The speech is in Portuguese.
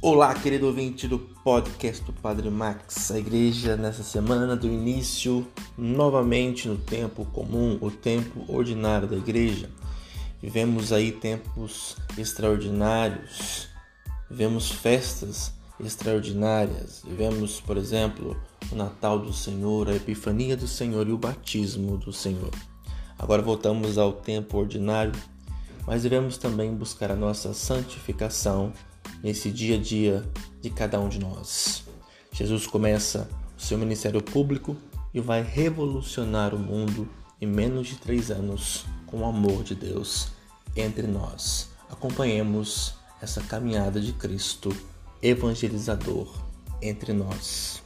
Olá, querido ouvinte do podcast do Padre Max. A igreja nessa semana do início, novamente no tempo comum, o tempo ordinário da igreja. Vivemos aí tempos extraordinários, vivemos festas extraordinárias, vivemos, por exemplo, o Natal do Senhor, a Epifania do Senhor e o batismo do Senhor. Agora voltamos ao tempo ordinário, mas devemos também buscar a nossa santificação nesse dia a dia de cada um de nós. Jesus começa o seu ministério público e vai revolucionar o mundo em menos de três anos com o amor de Deus entre nós. Acompanhemos essa caminhada de Cristo evangelizador entre nós.